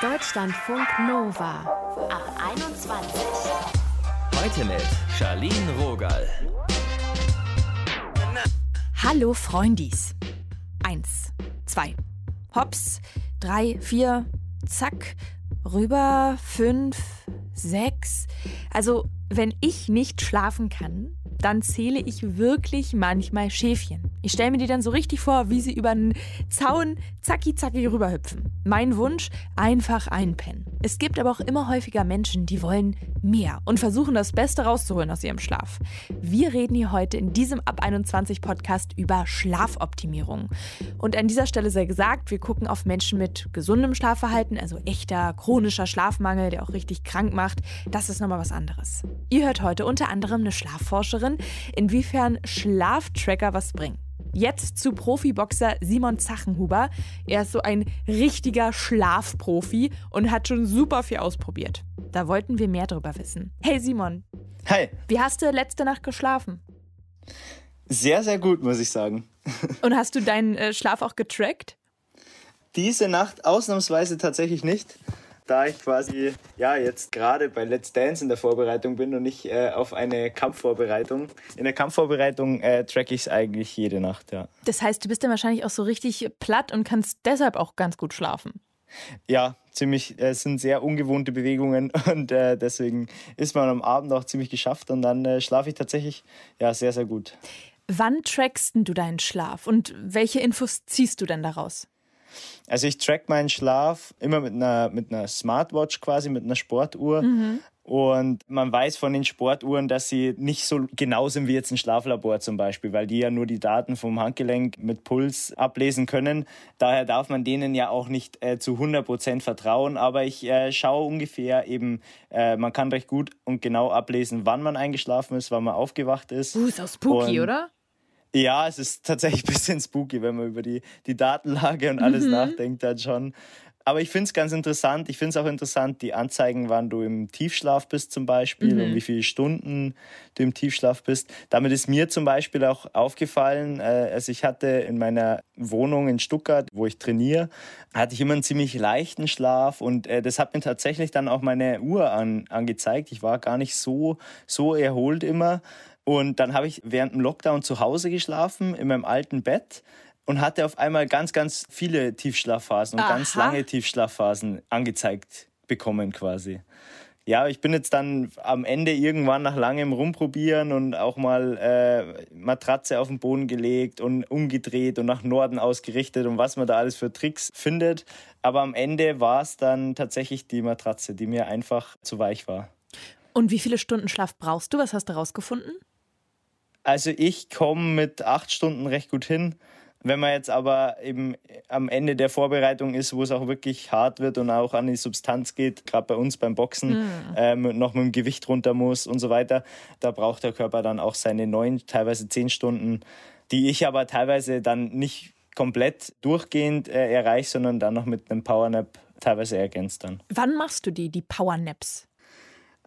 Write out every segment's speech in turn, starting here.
Deutschlandfunk Nova ab 21. Heute mit Charlene Rogal. Hallo Freundis. Eins, zwei, hops, drei, vier, zack, rüber, fünf, sechs. Also, wenn ich nicht schlafen kann, dann zähle ich wirklich manchmal Schäfchen. Ich stelle mir die dann so richtig vor, wie sie über einen Zaun zacki zacki rüberhüpfen. Mein Wunsch, einfach einpennen. Es gibt aber auch immer häufiger Menschen, die wollen mehr und versuchen das Beste rauszuholen aus ihrem Schlaf. Wir reden hier heute in diesem Ab 21 Podcast über Schlafoptimierung. Und an dieser Stelle sei gesagt, wir gucken auf Menschen mit gesundem Schlafverhalten, also echter chronischer Schlafmangel, der auch richtig krank macht. Das ist nochmal was anderes. Ihr hört heute unter anderem eine Schlafforscherin, inwiefern Schlaftracker was bringen. Jetzt zu Profiboxer Simon Zachenhuber. Er ist so ein richtiger Schlafprofi und hat schon super viel ausprobiert. Da wollten wir mehr darüber wissen. Hey Simon. Hi. Wie hast du letzte Nacht geschlafen? Sehr, sehr gut, muss ich sagen. Und hast du deinen äh, Schlaf auch getrackt? Diese Nacht ausnahmsweise tatsächlich nicht da ich quasi ja jetzt gerade bei Let's Dance in der Vorbereitung bin und nicht äh, auf eine Kampfvorbereitung. In der Kampfvorbereitung äh, track ich es eigentlich jede Nacht, ja. Das heißt, du bist dann wahrscheinlich auch so richtig platt und kannst deshalb auch ganz gut schlafen. Ja, ziemlich, äh, sind sehr ungewohnte Bewegungen und äh, deswegen ist man am Abend auch ziemlich geschafft und dann äh, schlafe ich tatsächlich ja sehr, sehr gut. Wann trackst du deinen Schlaf und welche Infos ziehst du denn daraus? Also ich track meinen Schlaf immer mit einer, mit einer Smartwatch quasi, mit einer Sportuhr. Mhm. Und man weiß von den Sportuhren, dass sie nicht so genau sind wie jetzt ein Schlaflabor zum Beispiel, weil die ja nur die Daten vom Handgelenk mit Puls ablesen können. Daher darf man denen ja auch nicht äh, zu 100 Prozent vertrauen. Aber ich äh, schaue ungefähr eben, äh, man kann recht gut und genau ablesen, wann man eingeschlafen ist, wann man aufgewacht ist. Uh, ist auch spooky, und oder? Ja, es ist tatsächlich ein bisschen spooky, wenn man über die, die Datenlage und alles mhm. nachdenkt, dann schon. Aber ich finde es ganz interessant. Ich finde es auch interessant, die Anzeigen, wann du im Tiefschlaf bist zum Beispiel mhm. und wie viele Stunden du im Tiefschlaf bist. Damit ist mir zum Beispiel auch aufgefallen, äh, also ich hatte in meiner Wohnung in Stuttgart, wo ich trainiere, hatte ich immer einen ziemlich leichten Schlaf und äh, das hat mir tatsächlich dann auch meine Uhr an, angezeigt. Ich war gar nicht so, so erholt immer. Und dann habe ich während dem Lockdown zu Hause geschlafen, in meinem alten Bett und hatte auf einmal ganz, ganz viele Tiefschlafphasen und Aha. ganz lange Tiefschlafphasen angezeigt bekommen quasi. Ja, ich bin jetzt dann am Ende irgendwann nach langem Rumprobieren und auch mal äh, Matratze auf den Boden gelegt und umgedreht und nach Norden ausgerichtet und was man da alles für Tricks findet. Aber am Ende war es dann tatsächlich die Matratze, die mir einfach zu weich war. Und wie viele Stunden Schlaf brauchst du? Was hast du rausgefunden? Also ich komme mit acht Stunden recht gut hin. Wenn man jetzt aber eben am Ende der Vorbereitung ist, wo es auch wirklich hart wird und auch an die Substanz geht, gerade bei uns beim Boxen, mhm. ähm, noch mit dem Gewicht runter muss und so weiter, da braucht der Körper dann auch seine neun, teilweise zehn Stunden, die ich aber teilweise dann nicht komplett durchgehend äh, erreiche, sondern dann noch mit einem Powernap teilweise ergänzt dann. Wann machst du die, die Powernaps?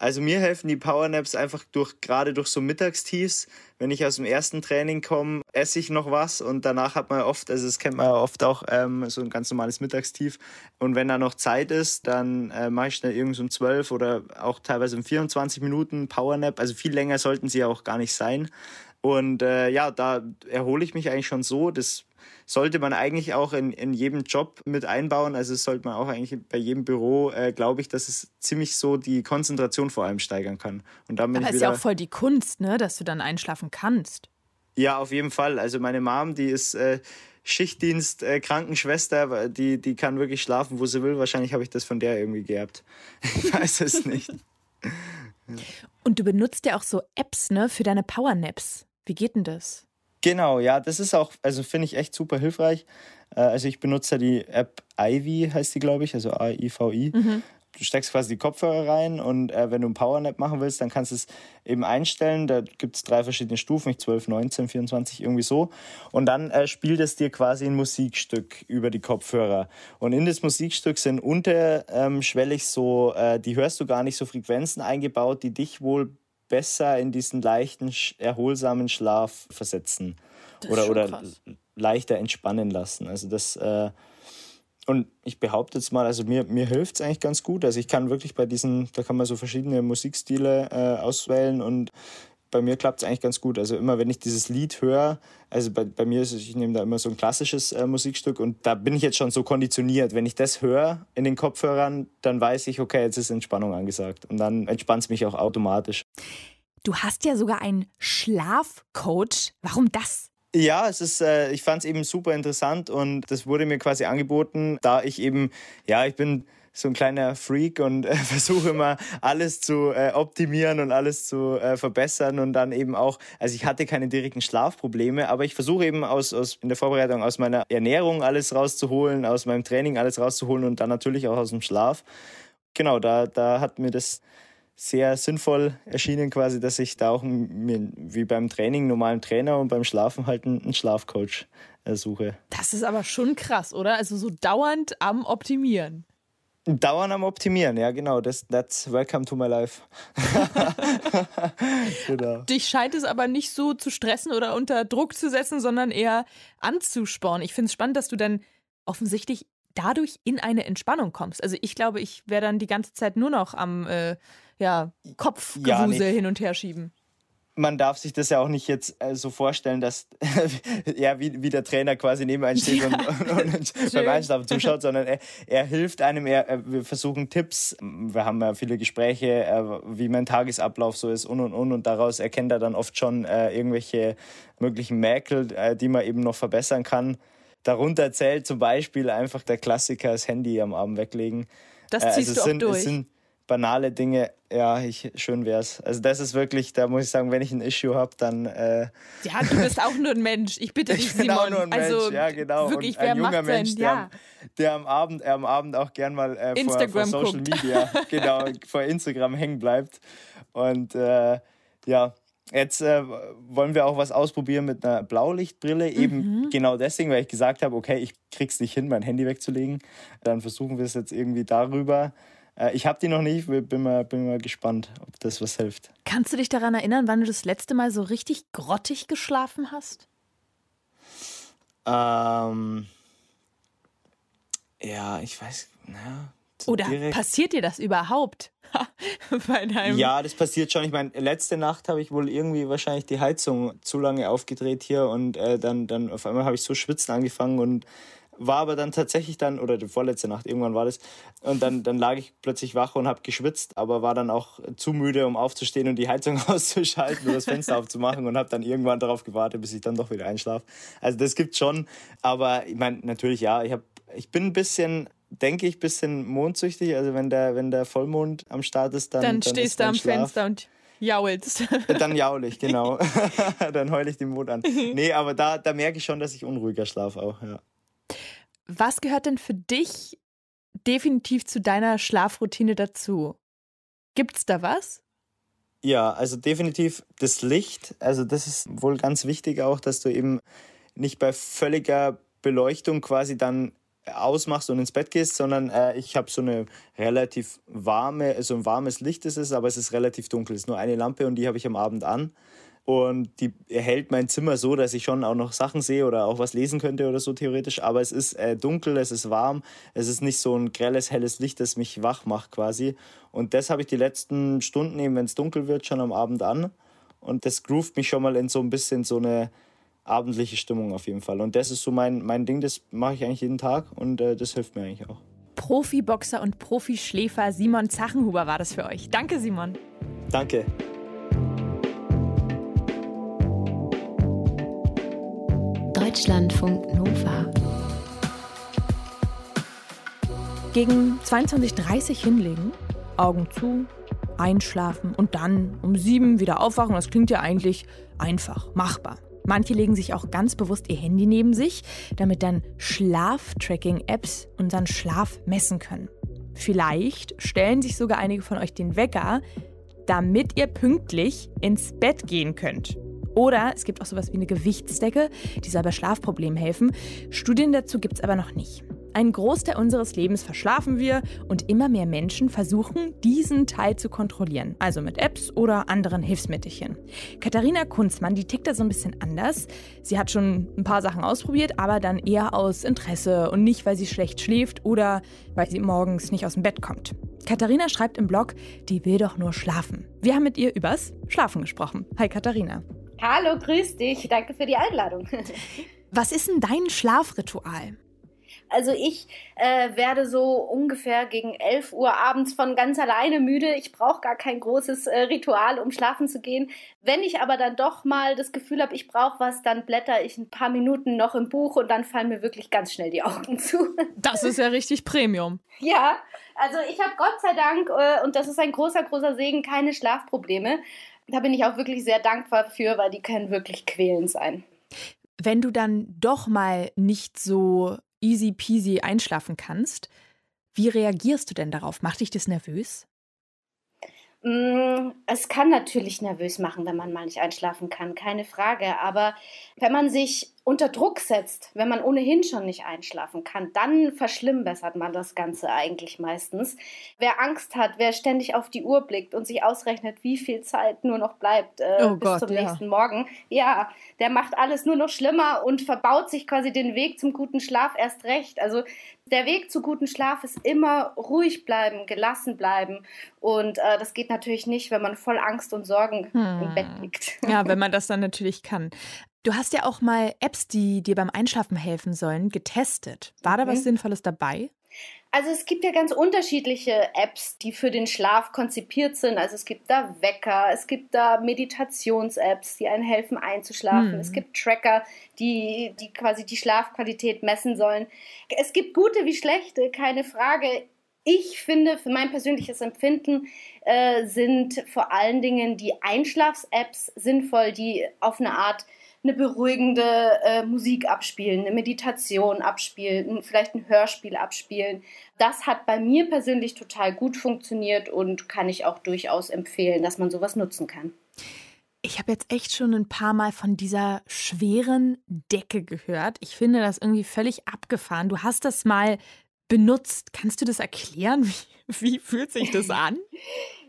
Also mir helfen die Powernaps einfach durch, gerade durch so Mittagstiefs. Wenn ich aus dem ersten Training komme, esse ich noch was und danach hat man oft, also das kennt man ja oft auch, ähm, so ein ganz normales Mittagstief. Und wenn da noch Zeit ist, dann äh, mache ich schnell irgend um 12 oder auch teilweise um 24 Minuten Powernap. Also viel länger sollten sie auch gar nicht sein. Und äh, ja, da erhole ich mich eigentlich schon so. Das sollte man eigentlich auch in, in jedem Job mit einbauen. Also sollte man auch eigentlich bei jedem Büro, äh, glaube ich, dass es ziemlich so die Konzentration vor allem steigern kann. Und dann Aber ist ja auch voll die Kunst, ne, dass du dann einschlafen kannst. Ja, auf jeden Fall. Also meine Mom, die ist äh, Schichtdienst, äh, Krankenschwester, die, die kann wirklich schlafen, wo sie will. Wahrscheinlich habe ich das von der irgendwie geerbt. Ich weiß es nicht. Und du benutzt ja auch so Apps, ne, für deine Powernaps. Wie geht denn das? Genau, ja, das ist auch, also finde ich echt super hilfreich. Äh, also ich benutze die App Ivy, heißt die, glaube ich, also A-I-V-I. Mhm. Du steckst quasi die Kopfhörer rein und äh, wenn du ein Powernap machen willst, dann kannst du es eben einstellen. Da gibt es drei verschiedene Stufen, 12, 19, 24, irgendwie so. Und dann äh, spielt es dir quasi ein Musikstück über die Kopfhörer. Und in das Musikstück sind unterschwellig so, äh, die hörst du gar nicht so Frequenzen eingebaut, die dich wohl besser in diesen leichten, erholsamen Schlaf versetzen oder, oder leichter entspannen lassen. Also das, äh, Und ich behaupte jetzt mal, also mir, mir hilft es eigentlich ganz gut. Also ich kann wirklich bei diesen, da kann man so verschiedene Musikstile äh, auswählen und bei mir klappt es eigentlich ganz gut. Also immer, wenn ich dieses Lied höre, also bei, bei mir ist es, ich nehme da immer so ein klassisches äh, Musikstück und da bin ich jetzt schon so konditioniert. Wenn ich das höre in den Kopfhörern, dann weiß ich, okay, jetzt ist Entspannung angesagt. Und dann entspannt es mich auch automatisch. Du hast ja sogar einen Schlafcoach. Warum das? Ja, es ist, äh, ich fand es eben super interessant und das wurde mir quasi angeboten, da ich eben, ja, ich bin so ein kleiner Freak und äh, versuche immer alles zu äh, optimieren und alles zu äh, verbessern und dann eben auch, also ich hatte keine direkten Schlafprobleme, aber ich versuche eben aus, aus in der Vorbereitung aus meiner Ernährung alles rauszuholen, aus meinem Training alles rauszuholen und dann natürlich auch aus dem Schlaf. Genau, da, da hat mir das sehr sinnvoll erschienen quasi, dass ich da auch wie beim Training normalen Trainer und beim Schlafen halt einen Schlafcoach äh, suche. Das ist aber schon krass, oder? Also so dauernd am Optimieren. Dauern am Optimieren, ja genau. Das, that's welcome to my life. genau. Dich scheint es aber nicht so zu stressen oder unter Druck zu setzen, sondern eher anzuspornen. Ich finde es spannend, dass du dann offensichtlich dadurch in eine Entspannung kommst. Also ich glaube, ich wäre dann die ganze Zeit nur noch am äh, ja, Kopfgewusel ja, nee. hin und her schieben man darf sich das ja auch nicht jetzt äh, so vorstellen, dass ja, wie, wie der Trainer quasi neben einem steht ja. und, und, und beim Einschlafen zuschaut, sondern er, er hilft einem, er, wir versuchen Tipps, wir haben ja viele Gespräche, äh, wie mein Tagesablauf so ist und und und und daraus erkennt er dann oft schon äh, irgendwelche möglichen Mäkel, äh, die man eben noch verbessern kann. Darunter zählt zum Beispiel einfach der Klassiker, das Handy am Abend weglegen. Das äh, ziehst also du auch durch banale Dinge, ja, ich, schön wär's. Also das ist wirklich, da muss ich sagen, wenn ich ein Issue habe, dann... Äh, ja, du bist auch nur ein Mensch. Ich bitte dich, ich bin Simon. auch nur ein Mensch, also, ja genau. Wirklich, Und ein junger Mensch, der, ja. der, am Abend, am Abend auch gern mal äh, vor, vor, Social guckt. Media, genau, vor Instagram hängen bleibt. Und äh, ja, Jetzt äh, wollen wir auch was ausprobieren mit einer Blaulichtbrille. Eben mhm. genau deswegen, weil ich gesagt habe, okay, ich krieg's nicht hin, mein Handy wegzulegen. Dann versuchen wir es jetzt irgendwie darüber. Äh, ich habe die noch nicht, bin mal, bin mal gespannt, ob das was hilft. Kannst du dich daran erinnern, wann du das letzte Mal so richtig grottig geschlafen hast? Ähm, ja, ich weiß, naja. Oder direkt. passiert dir das überhaupt? ja, das passiert schon. Ich meine, letzte Nacht habe ich wohl irgendwie wahrscheinlich die Heizung zu lange aufgedreht hier und äh, dann, dann auf einmal habe ich so schwitzen angefangen und war aber dann tatsächlich dann, oder die vorletzte Nacht, irgendwann war das, und dann, dann lag ich plötzlich wach und habe geschwitzt, aber war dann auch zu müde, um aufzustehen und die Heizung auszuschalten oder das Fenster aufzumachen und habe dann irgendwann darauf gewartet, bis ich dann doch wieder einschlafe. Also das gibt schon, aber ich meine, natürlich ja, ich, hab, ich bin ein bisschen denke ich, ein bisschen mondsüchtig. Also wenn der, wenn der Vollmond am Start ist, dann. Dann, dann stehst du am Schlaf. Fenster und jaulst. Dann jaul ich, genau. dann heule ich den Mond an. Nee, aber da, da merke ich schon, dass ich unruhiger schlafe auch, ja. Was gehört denn für dich definitiv zu deiner Schlafroutine dazu? Gibt's da was? Ja, also definitiv das Licht. Also das ist wohl ganz wichtig auch, dass du eben nicht bei völliger Beleuchtung quasi dann ausmachst und ins Bett gehst, sondern äh, ich habe so eine relativ warme, so ein warmes Licht ist es, aber es ist relativ dunkel. Es ist nur eine Lampe und die habe ich am Abend an. Und die erhält mein Zimmer so, dass ich schon auch noch Sachen sehe oder auch was lesen könnte oder so theoretisch. Aber es ist äh, dunkel, es ist warm, es ist nicht so ein grelles, helles Licht, das mich wach macht quasi. Und das habe ich die letzten Stunden eben, wenn es dunkel wird, schon am Abend an. Und das groovt mich schon mal in so ein bisschen so eine abendliche Stimmung auf jeden Fall. Und das ist so mein, mein Ding, das mache ich eigentlich jeden Tag und äh, das hilft mir eigentlich auch. Profiboxer und Profischläfer Simon Zachenhuber war das für euch. Danke, Simon. Danke. Deutschlandfunk Nova. Gegen 22.30 hinlegen, Augen zu, einschlafen und dann um sieben wieder aufwachen. Das klingt ja eigentlich einfach, machbar. Manche legen sich auch ganz bewusst ihr Handy neben sich, damit dann Schlaftracking-Apps unseren Schlaf messen können. Vielleicht stellen sich sogar einige von euch den Wecker, damit ihr pünktlich ins Bett gehen könnt. Oder es gibt auch sowas wie eine Gewichtsdecke, die soll bei Schlafproblemen helfen. Studien dazu gibt es aber noch nicht. Ein Großteil unseres Lebens verschlafen wir und immer mehr Menschen versuchen, diesen Teil zu kontrollieren, also mit Apps oder anderen Hilfsmittelchen. Katharina Kunzmann, die tickt da so ein bisschen anders. Sie hat schon ein paar Sachen ausprobiert, aber dann eher aus Interesse und nicht, weil sie schlecht schläft oder weil sie morgens nicht aus dem Bett kommt. Katharina schreibt im Blog, die will doch nur schlafen. Wir haben mit ihr übers Schlafen gesprochen. Hi Katharina. Hallo, grüß dich. Danke für die Einladung. Was ist denn dein Schlafritual? Also ich äh, werde so ungefähr gegen 11 Uhr abends von ganz alleine müde. Ich brauche gar kein großes äh, Ritual, um schlafen zu gehen. Wenn ich aber dann doch mal das Gefühl habe, ich brauche was, dann blätter ich ein paar Minuten noch im Buch und dann fallen mir wirklich ganz schnell die Augen zu. Das ist ja richtig Premium. ja, also ich habe Gott sei Dank, äh, und das ist ein großer, großer Segen, keine Schlafprobleme. Da bin ich auch wirklich sehr dankbar für, weil die können wirklich quälend sein. Wenn du dann doch mal nicht so easy peasy einschlafen kannst, wie reagierst du denn darauf? Macht dich das nervös? Mm, es kann natürlich nervös machen, wenn man mal nicht einschlafen kann, keine Frage. Aber wenn man sich unter Druck setzt, wenn man ohnehin schon nicht einschlafen kann, dann verschlimmbessert man das Ganze eigentlich meistens. Wer Angst hat, wer ständig auf die Uhr blickt und sich ausrechnet, wie viel Zeit nur noch bleibt äh, oh bis Gott, zum ja. nächsten Morgen, ja, der macht alles nur noch schlimmer und verbaut sich quasi den Weg zum guten Schlaf erst recht. Also der Weg zu guten Schlaf ist immer ruhig bleiben, gelassen bleiben. Und äh, das geht natürlich nicht, wenn man voll Angst und Sorgen hm. im Bett liegt. Ja, wenn man das dann natürlich kann. Du hast ja auch mal Apps, die dir beim Einschlafen helfen sollen, getestet. War da was mhm. Sinnvolles dabei? Also es gibt ja ganz unterschiedliche Apps, die für den Schlaf konzipiert sind. Also es gibt da Wecker, es gibt da Meditations-Apps, die einen helfen einzuschlafen. Hm. Es gibt Tracker, die, die quasi die Schlafqualität messen sollen. Es gibt gute wie schlechte, keine Frage. Ich finde, für mein persönliches Empfinden äh, sind vor allen Dingen die Einschlafs-Apps sinnvoll, die auf eine Art eine beruhigende äh, Musik abspielen, eine Meditation abspielen, vielleicht ein Hörspiel abspielen. Das hat bei mir persönlich total gut funktioniert und kann ich auch durchaus empfehlen, dass man sowas nutzen kann. Ich habe jetzt echt schon ein paar Mal von dieser schweren Decke gehört. Ich finde das irgendwie völlig abgefahren. Du hast das mal benutzt. Kannst du das erklären? Wie, wie fühlt sich das an?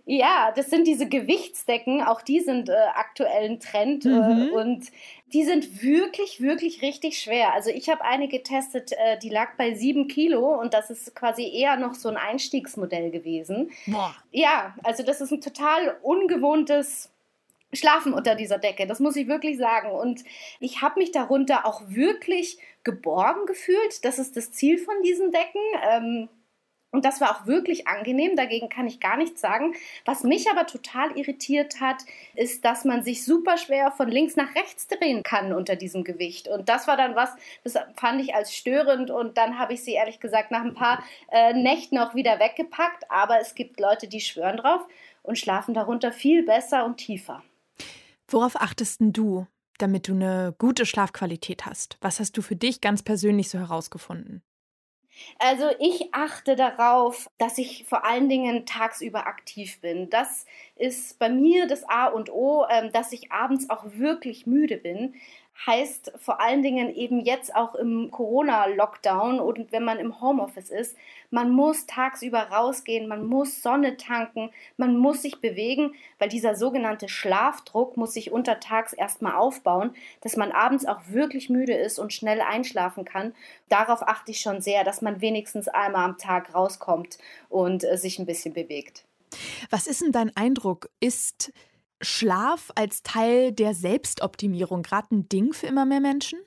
Ja, das sind diese Gewichtsdecken, auch die sind äh, aktuell ein Trend äh, mhm. äh, und die sind wirklich, wirklich richtig schwer. Also ich habe eine getestet, äh, die lag bei sieben Kilo und das ist quasi eher noch so ein Einstiegsmodell gewesen. Boah. Ja, also das ist ein total ungewohntes Schlafen unter dieser Decke, das muss ich wirklich sagen. Und ich habe mich darunter auch wirklich geborgen gefühlt. Das ist das Ziel von diesen Decken. Ähm, und das war auch wirklich angenehm, dagegen kann ich gar nichts sagen. Was mich aber total irritiert hat, ist, dass man sich super schwer von links nach rechts drehen kann unter diesem Gewicht. Und das war dann was, das fand ich als störend und dann habe ich sie ehrlich gesagt nach ein paar äh, Nächten auch wieder weggepackt. Aber es gibt Leute, die schwören drauf und schlafen darunter viel besser und tiefer. Worauf achtest du, damit du eine gute Schlafqualität hast? Was hast du für dich ganz persönlich so herausgefunden? Also ich achte darauf, dass ich vor allen Dingen tagsüber aktiv bin. Das ist bei mir das A und O, ähm, dass ich abends auch wirklich müde bin heißt vor allen Dingen eben jetzt auch im Corona-Lockdown und wenn man im Homeoffice ist, man muss tagsüber rausgehen, man muss Sonne tanken, man muss sich bewegen, weil dieser sogenannte Schlafdruck muss sich untertags erstmal aufbauen, dass man abends auch wirklich müde ist und schnell einschlafen kann. Darauf achte ich schon sehr, dass man wenigstens einmal am Tag rauskommt und äh, sich ein bisschen bewegt. Was ist denn dein Eindruck? Ist Schlaf als Teil der Selbstoptimierung gerade ein Ding für immer mehr Menschen?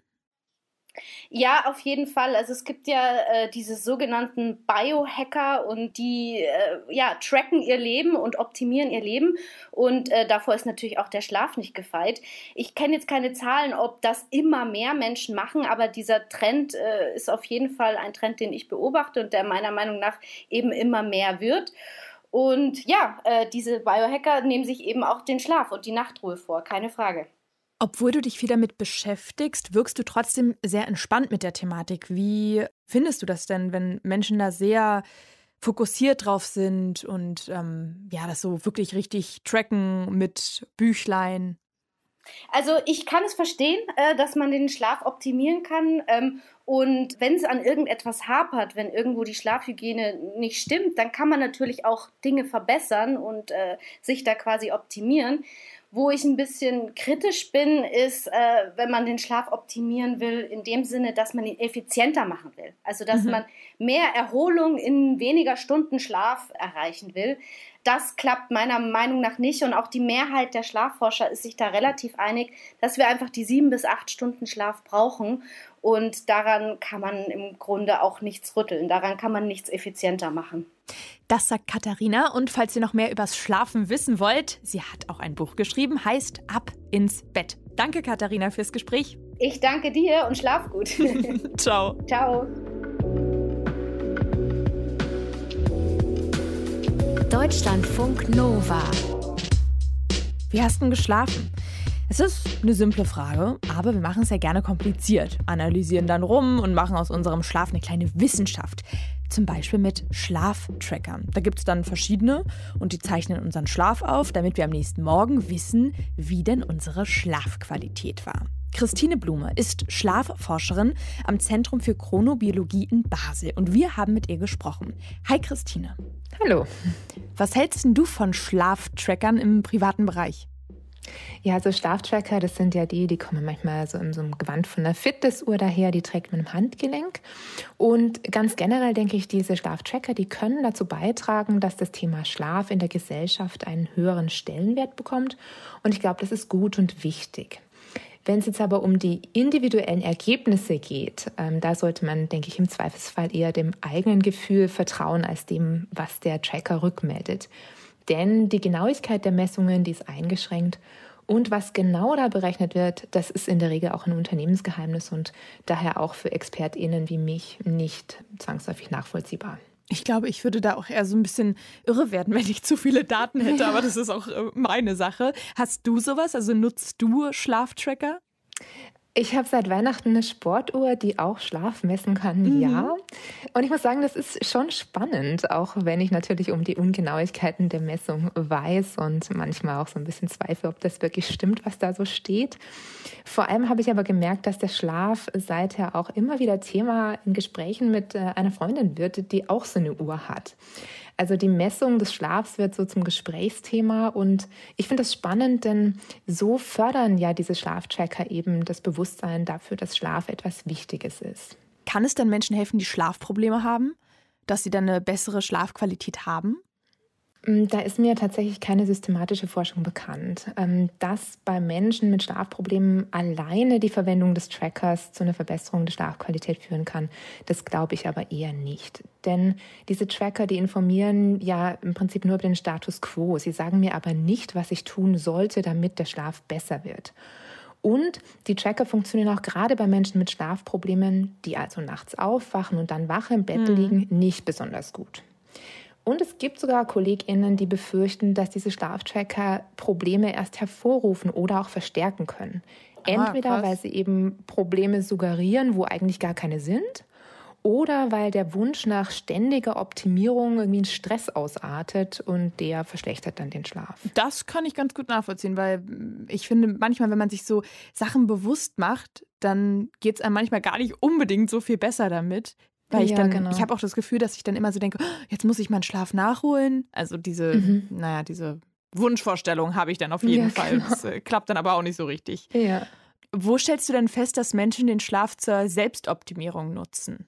Ja, auf jeden Fall. Also es gibt ja äh, diese sogenannten Biohacker und die äh, ja, tracken ihr Leben und optimieren ihr Leben. Und äh, davor ist natürlich auch der Schlaf nicht gefeit. Ich kenne jetzt keine Zahlen, ob das immer mehr Menschen machen, aber dieser Trend äh, ist auf jeden Fall ein Trend, den ich beobachte und der meiner Meinung nach eben immer mehr wird. Und ja, äh, diese Biohacker nehmen sich eben auch den Schlaf und die Nachtruhe vor, keine Frage. Obwohl du dich viel damit beschäftigst, wirkst du trotzdem sehr entspannt mit der Thematik. Wie findest du das denn, wenn Menschen da sehr fokussiert drauf sind und ähm, ja, das so wirklich richtig tracken mit Büchlein? Also ich kann es verstehen, äh, dass man den Schlaf optimieren kann. Ähm, und wenn es an irgendetwas hapert, wenn irgendwo die Schlafhygiene nicht stimmt, dann kann man natürlich auch Dinge verbessern und äh, sich da quasi optimieren. Wo ich ein bisschen kritisch bin, ist, äh, wenn man den Schlaf optimieren will, in dem Sinne, dass man ihn effizienter machen will. Also, dass mhm. man mehr Erholung in weniger Stunden Schlaf erreichen will. Das klappt meiner Meinung nach nicht und auch die Mehrheit der Schlafforscher ist sich da relativ einig, dass wir einfach die sieben bis acht Stunden Schlaf brauchen und daran kann man im Grunde auch nichts rütteln, daran kann man nichts effizienter machen. Das sagt Katharina. Und falls ihr noch mehr übers Schlafen wissen wollt, sie hat auch ein Buch geschrieben, heißt Ab ins Bett. Danke, Katharina, fürs Gespräch. Ich danke dir und schlaf gut. Ciao. Ciao. Deutschlandfunk Nova. Wie hast du geschlafen? Es ist eine simple Frage, aber wir machen es ja gerne kompliziert, analysieren dann rum und machen aus unserem Schlaf eine kleine Wissenschaft. Zum Beispiel mit Schlaftrackern. Da gibt es dann verschiedene und die zeichnen unseren Schlaf auf, damit wir am nächsten Morgen wissen, wie denn unsere Schlafqualität war. Christine Blume ist Schlafforscherin am Zentrum für Chronobiologie in Basel und wir haben mit ihr gesprochen. Hi Christine. Hallo. Was hältst du von Schlaftrackern im privaten Bereich? Ja, so Schlaftracker, das sind ja die, die kommen manchmal so in so einem Gewand von einer Fitnessuhr daher, die trägt man im Handgelenk. Und ganz generell denke ich, diese Schlaftracker, die können dazu beitragen, dass das Thema Schlaf in der Gesellschaft einen höheren Stellenwert bekommt. Und ich glaube, das ist gut und wichtig. Wenn es jetzt aber um die individuellen Ergebnisse geht, ähm, da sollte man, denke ich, im Zweifelsfall eher dem eigenen Gefühl vertrauen als dem, was der Tracker rückmeldet. Denn die Genauigkeit der Messungen, die ist eingeschränkt. Und was genau da berechnet wird, das ist in der Regel auch ein Unternehmensgeheimnis und daher auch für ExpertInnen wie mich nicht zwangsläufig nachvollziehbar. Ich glaube, ich würde da auch eher so ein bisschen irre werden, wenn ich zu viele Daten hätte, aber das ist auch äh, meine Sache. Hast du sowas? Also nutzt du Schlaftracker? Ich habe seit Weihnachten eine Sportuhr, die auch Schlaf messen kann, mhm. ja. Und ich muss sagen, das ist schon spannend, auch wenn ich natürlich um die Ungenauigkeiten der Messung weiß und manchmal auch so ein bisschen zweifle, ob das wirklich stimmt, was da so steht. Vor allem habe ich aber gemerkt, dass der Schlaf seither auch immer wieder Thema in Gesprächen mit äh, einer Freundin wird, die auch so eine Uhr hat. Also die Messung des Schlafs wird so zum Gesprächsthema und ich finde das spannend, denn so fördern ja diese Schlaftracker eben das Bewusstsein dafür, dass Schlaf etwas Wichtiges ist. Kann es denn Menschen helfen, die Schlafprobleme haben, dass sie dann eine bessere Schlafqualität haben? Mm, da ist mir tatsächlich keine systematische Forschung bekannt. Ähm, dass bei Menschen mit Schlafproblemen alleine die Verwendung des Trackers zu einer Verbesserung der Schlafqualität führen kann, das glaube ich aber eher nicht. Denn diese Tracker, die informieren ja im Prinzip nur über den Status quo. Sie sagen mir aber nicht, was ich tun sollte, damit der Schlaf besser wird. Und die Tracker funktionieren auch gerade bei Menschen mit Schlafproblemen, die also nachts aufwachen und dann wach im Bett mhm. liegen, nicht besonders gut. Und es gibt sogar KollegInnen, die befürchten, dass diese Schlaftracker Probleme erst hervorrufen oder auch verstärken können. Ah, Entweder ah, weil sie eben Probleme suggerieren, wo eigentlich gar keine sind, oder weil der Wunsch nach ständiger Optimierung irgendwie in Stress ausartet und der verschlechtert dann den Schlaf. Das kann ich ganz gut nachvollziehen, weil ich finde, manchmal, wenn man sich so Sachen bewusst macht, dann geht es einem manchmal gar nicht unbedingt so viel besser damit, weil ich ja, dann, genau. ich habe auch das Gefühl, dass ich dann immer so denke, oh, jetzt muss ich meinen Schlaf nachholen. Also diese, mhm. naja, diese Wunschvorstellung habe ich dann auf jeden ja, Fall. Genau. Das äh, klappt dann aber auch nicht so richtig. Ja. Wo stellst du denn fest, dass Menschen den Schlaf zur Selbstoptimierung nutzen?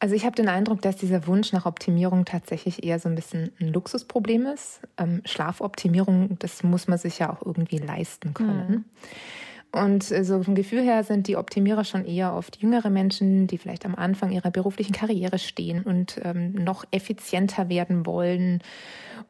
Also ich habe den Eindruck, dass dieser Wunsch nach Optimierung tatsächlich eher so ein bisschen ein Luxusproblem ist. Ähm, Schlafoptimierung, das muss man sich ja auch irgendwie leisten können. Mhm. Und äh, so vom Gefühl her sind die Optimierer schon eher oft jüngere Menschen, die vielleicht am Anfang ihrer beruflichen Karriere stehen und ähm, noch effizienter werden wollen.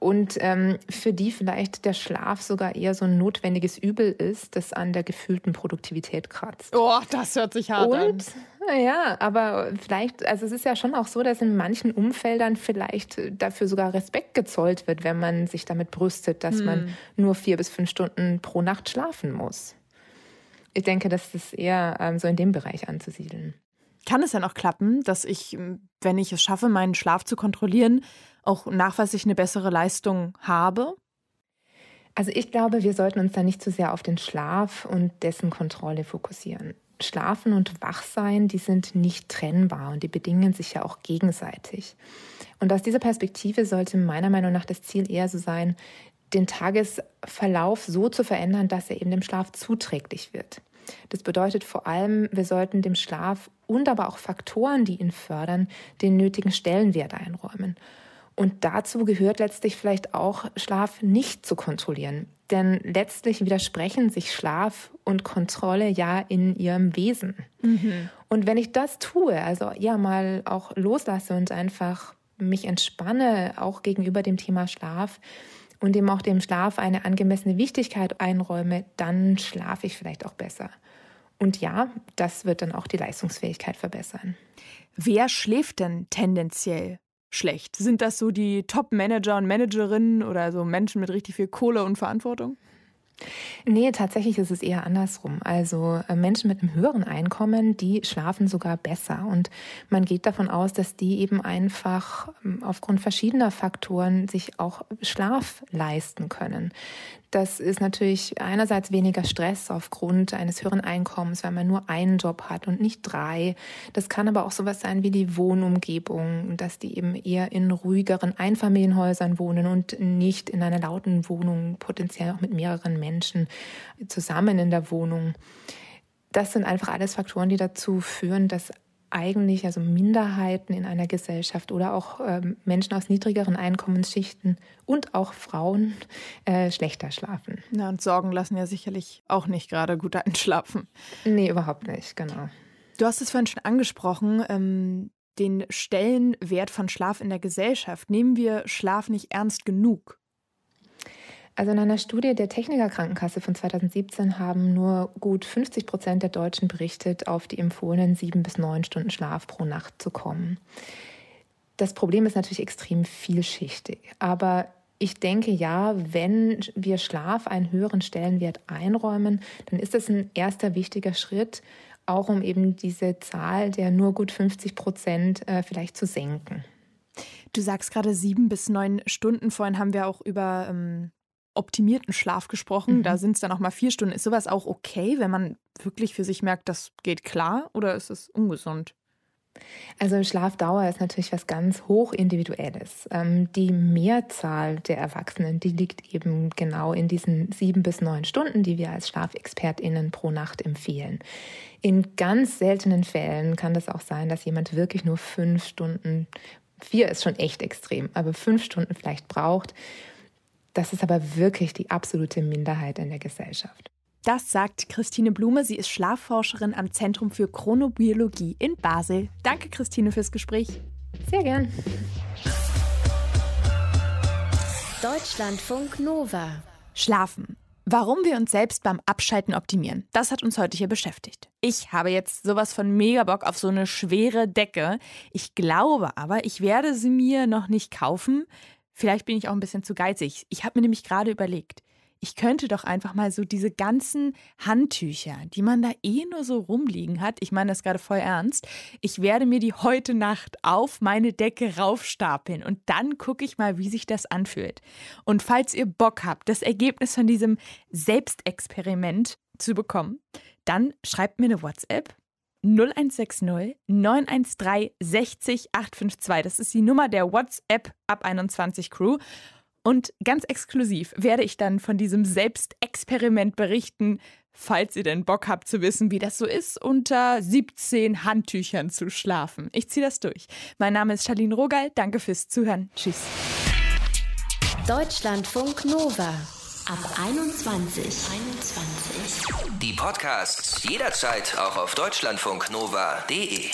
Und ähm, für die vielleicht der Schlaf sogar eher so ein notwendiges Übel ist, das an der gefühlten Produktivität kratzt. Oh, das hört sich hart und, an. Ja, aber vielleicht, also es ist ja schon auch so, dass in manchen Umfeldern vielleicht dafür sogar Respekt gezollt wird, wenn man sich damit brüstet, dass hm. man nur vier bis fünf Stunden pro Nacht schlafen muss ich denke, das ist eher ähm, so in dem Bereich anzusiedeln. Kann es dann auch klappen, dass ich, wenn ich es schaffe, meinen Schlaf zu kontrollieren, auch nachweislich eine bessere Leistung habe? Also ich glaube, wir sollten uns da nicht zu sehr auf den Schlaf und dessen Kontrolle fokussieren. Schlafen und Wachsein, die sind nicht trennbar und die bedingen sich ja auch gegenseitig. Und aus dieser Perspektive sollte meiner Meinung nach das Ziel eher so sein, den Tagesverlauf so zu verändern, dass er eben dem Schlaf zuträglich wird. Das bedeutet vor allem, wir sollten dem Schlaf und aber auch Faktoren, die ihn fördern, den nötigen Stellenwert einräumen. Und dazu gehört letztlich vielleicht auch, Schlaf nicht zu kontrollieren. Denn letztlich widersprechen sich Schlaf und Kontrolle ja in ihrem Wesen. Mhm. Und wenn ich das tue, also ja mal auch loslasse und einfach mich entspanne, auch gegenüber dem Thema Schlaf, und dem auch dem Schlaf eine angemessene Wichtigkeit einräume, dann schlafe ich vielleicht auch besser. Und ja, das wird dann auch die Leistungsfähigkeit verbessern. Wer schläft denn tendenziell schlecht? Sind das so die Top-Manager und Managerinnen oder so Menschen mit richtig viel Kohle und Verantwortung? Nee, tatsächlich ist es eher andersrum. Also äh, Menschen mit einem höheren Einkommen, die schlafen sogar besser. Und man geht davon aus, dass die eben einfach ähm, aufgrund verschiedener Faktoren sich auch Schlaf leisten können. Das ist natürlich einerseits weniger Stress aufgrund eines höheren Einkommens, weil man nur einen Job hat und nicht drei. Das kann aber auch sowas sein wie die Wohnumgebung, dass die eben eher in ruhigeren Einfamilienhäusern wohnen und nicht in einer lauten Wohnung, potenziell auch mit mehreren Menschen zusammen in der Wohnung. Das sind einfach alles Faktoren, die dazu führen, dass eigentlich also Minderheiten in einer Gesellschaft oder auch ähm, Menschen aus niedrigeren Einkommensschichten und auch Frauen äh, schlechter schlafen. Ja, und Sorgen lassen ja sicherlich auch nicht gerade gut einschlafen. Nee, überhaupt nicht, genau. Du hast es vorhin schon angesprochen, ähm, den Stellenwert von Schlaf in der Gesellschaft. Nehmen wir Schlaf nicht ernst genug? Also in einer Studie der Techniker Krankenkasse von 2017 haben nur gut 50 Prozent der Deutschen berichtet, auf die empfohlenen sieben bis neun Stunden Schlaf pro Nacht zu kommen. Das Problem ist natürlich extrem vielschichtig, aber ich denke ja, wenn wir Schlaf einen höheren Stellenwert einräumen, dann ist das ein erster wichtiger Schritt, auch um eben diese Zahl der nur gut 50 Prozent äh, vielleicht zu senken. Du sagst gerade sieben bis neun Stunden. Vorhin haben wir auch über ähm, optimierten Schlaf gesprochen. Mhm. Da sind es dann auch mal vier Stunden. Ist sowas auch okay, wenn man wirklich für sich merkt, das geht klar oder ist es ungesund? Also Schlafdauer ist natürlich was ganz hochindividuelles. Ähm, die Mehrzahl der Erwachsenen, die liegt eben genau in diesen sieben bis neun Stunden, die wir als SchlafexpertInnen pro Nacht empfehlen. In ganz seltenen Fällen kann das auch sein, dass jemand wirklich nur fünf Stunden, vier ist schon echt extrem, aber fünf Stunden vielleicht braucht. Das ist aber wirklich die absolute Minderheit in der Gesellschaft. Das sagt Christine Blume. Sie ist Schlafforscherin am Zentrum für Chronobiologie in Basel. Danke, Christine, fürs Gespräch. Sehr gern. Deutschlandfunk Nova. Schlafen. Warum wir uns selbst beim Abschalten optimieren, das hat uns heute hier beschäftigt. Ich habe jetzt sowas von mega Bock auf so eine schwere Decke. Ich glaube aber, ich werde sie mir noch nicht kaufen, Vielleicht bin ich auch ein bisschen zu geizig. Ich habe mir nämlich gerade überlegt, ich könnte doch einfach mal so diese ganzen Handtücher, die man da eh nur so rumliegen hat, ich meine das gerade voll ernst, ich werde mir die heute Nacht auf meine Decke raufstapeln und dann gucke ich mal, wie sich das anfühlt. Und falls ihr Bock habt, das Ergebnis von diesem Selbstexperiment zu bekommen, dann schreibt mir eine WhatsApp 0160 913 60 852. Das ist die Nummer der WhatsApp ab 21 Crew. Und ganz exklusiv werde ich dann von diesem Selbstexperiment berichten, falls ihr denn Bock habt zu wissen, wie das so ist, unter 17 Handtüchern zu schlafen. Ich ziehe das durch. Mein Name ist Charlene Rogal. Danke fürs Zuhören. Tschüss. Deutschlandfunk Nova. Ab 21. 21. Podcasts jederzeit auch auf deutschlandfunknova.de.